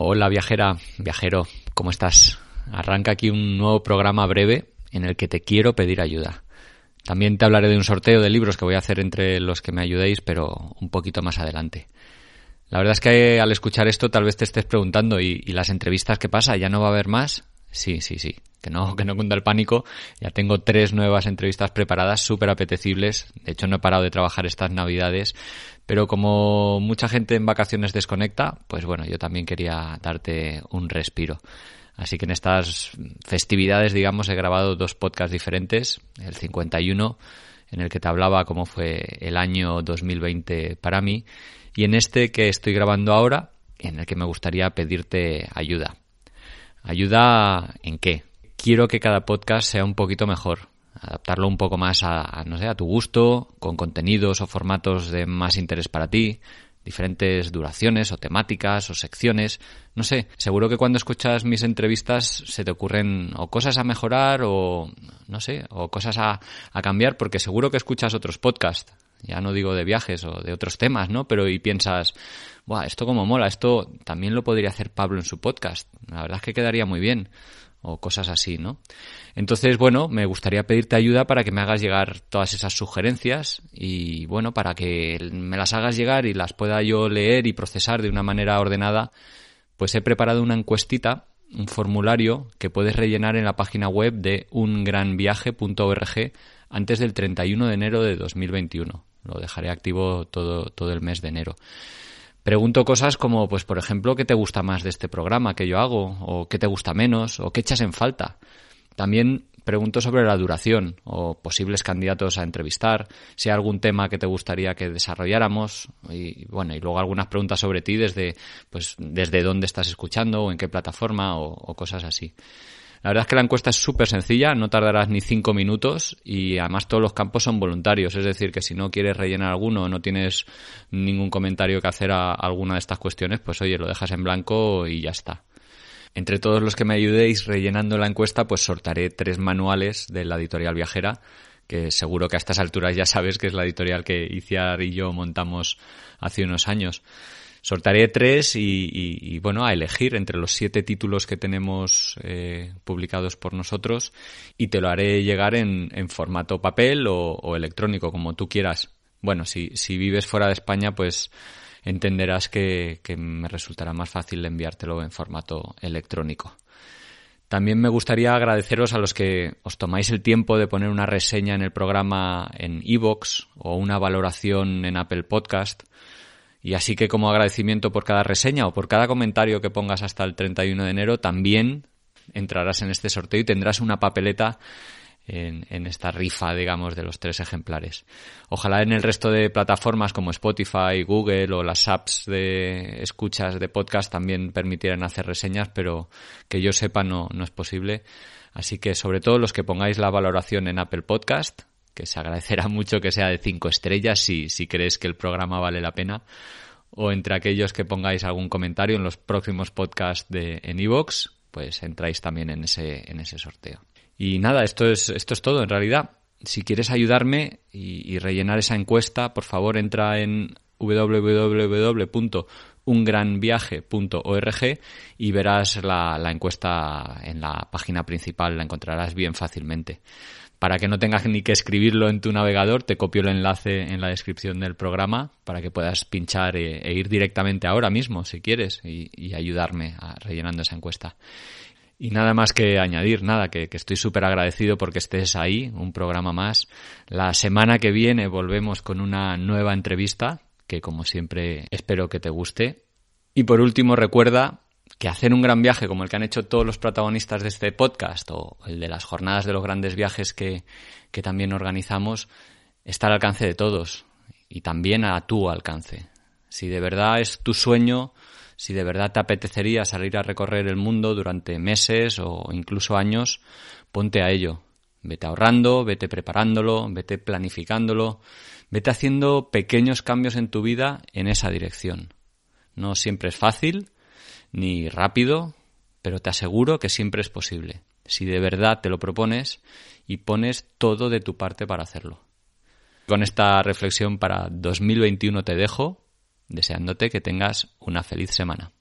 Hola viajera, viajero, ¿cómo estás? Arranca aquí un nuevo programa breve en el que te quiero pedir ayuda. También te hablaré de un sorteo de libros que voy a hacer entre los que me ayudéis, pero un poquito más adelante. La verdad es que al escuchar esto tal vez te estés preguntando, ¿y, las entrevistas qué pasa? ¿Ya no va a haber más? Sí, sí, sí. Que no, que no cunda el pánico. Ya tengo tres nuevas entrevistas preparadas, súper apetecibles. De hecho, no he parado de trabajar estas navidades. Pero como mucha gente en vacaciones desconecta, pues bueno, yo también quería darte un respiro. Así que en estas festividades, digamos, he grabado dos podcasts diferentes. El 51, en el que te hablaba cómo fue el año 2020 para mí. Y en este que estoy grabando ahora, en el que me gustaría pedirte ayuda. ¿Ayuda en qué? Quiero que cada podcast sea un poquito mejor, adaptarlo un poco más a, no sé, a tu gusto, con contenidos o formatos de más interés para ti, diferentes duraciones o temáticas o secciones. No sé, seguro que cuando escuchas mis entrevistas se te ocurren o cosas a mejorar o, no sé, o cosas a, a cambiar porque seguro que escuchas otros podcasts. Ya no digo de viajes o de otros temas, ¿no? Pero y piensas, Buah, esto como mola, esto también lo podría hacer Pablo en su podcast. La verdad es que quedaría muy bien o cosas así, ¿no? Entonces, bueno, me gustaría pedirte ayuda para que me hagas llegar todas esas sugerencias y, bueno, para que me las hagas llegar y las pueda yo leer y procesar de una manera ordenada, pues he preparado una encuestita, un formulario que puedes rellenar en la página web de ungranviaje.org antes del 31 de enero de 2021. Lo dejaré activo todo, todo el mes de enero. Pregunto cosas como, pues, por ejemplo, ¿qué te gusta más de este programa que yo hago? ¿O qué te gusta menos? ¿O qué echas en falta? También pregunto sobre la duración o posibles candidatos a entrevistar, si hay algún tema que te gustaría que desarrolláramos y bueno, y luego algunas preguntas sobre ti desde pues desde dónde estás escuchando o en qué plataforma o cosas así. La verdad es que la encuesta es súper sencilla, no tardarás ni cinco minutos y además todos los campos son voluntarios, es decir, que si no quieres rellenar alguno o no tienes ningún comentario que hacer a alguna de estas cuestiones, pues oye, lo dejas en blanco y ya está. Entre todos los que me ayudéis rellenando la encuesta, pues sortaré tres manuales de la editorial viajera, que seguro que a estas alturas ya sabes que es la editorial que Iciar y yo montamos hace unos años. Sortaré tres y, bueno, a elegir entre los siete títulos que tenemos eh, publicados por nosotros y te lo haré llegar en, formato papel o, electrónico, como tú quieras. Bueno, si vives fuera de España, pues entenderás que, que me resultará más fácil enviártelo en formato electrónico. También me gustaría agradeceros a los que os tomáis el tiempo de poner una reseña en el programa en iVoox o una valoración en Apple Podcast y así que como agradecimiento por cada reseña o por cada comentario que pongas hasta el 31 de enero, también entrarás en este sorteo y tendrás una papeleta en, esta rifa, digamos, de los tres ejemplares. Ojalá en el resto de plataformas como Spotify, Google o las apps de escuchas de podcast también permitieran hacer reseñas, pero que yo sepa no, no es posible. Así que sobre todo los que pongáis la valoración en Apple Podcast, que se agradecerá mucho que sea de cinco estrellas si, si crees que el programa vale la pena. O entre aquellos que pongáis algún comentario en los próximos podcasts de en iVoox, pues entráis también en ese, en ese sorteo. Y nada, esto es, esto es todo en realidad. Si quieres ayudarme y, rellenar esa encuesta, por favor entra en www.ungranviaje.org y verás la, encuesta en la página principal, la encontrarás bien fácilmente. Para que no tengas ni que escribirlo en tu navegador, te copio el enlace en la descripción del programa para que puedas pinchar e, e ir directamente ahora mismo, si quieres, y, ayudarme a, rellenando esa encuesta. Y nada más que añadir, nada, que, que estoy súper agradecido porque estés ahí, un programa más. La semana que viene volvemos con una nueva entrevista, que como siempre espero que te guste. Y por último, recuerda que hacer un gran viaje como el que han hecho todos los protagonistas de este podcast o el de las jornadas de los grandes viajes que, que también organizamos está al alcance de todos y también a tu alcance. Si de verdad es tu sueño, si de verdad te apetecería salir a recorrer el mundo durante meses o incluso años, ponte a ello. Vete ahorrando, vete preparándolo, vete planificándolo, vete haciendo pequeños cambios en tu vida en esa dirección. No siempre es fácil, ni rápido, pero te aseguro que siempre es posible, si de verdad te lo propones y pones todo de tu parte para hacerlo. Con esta reflexión para 2021 te dejo, deseándote que tengas una feliz semana.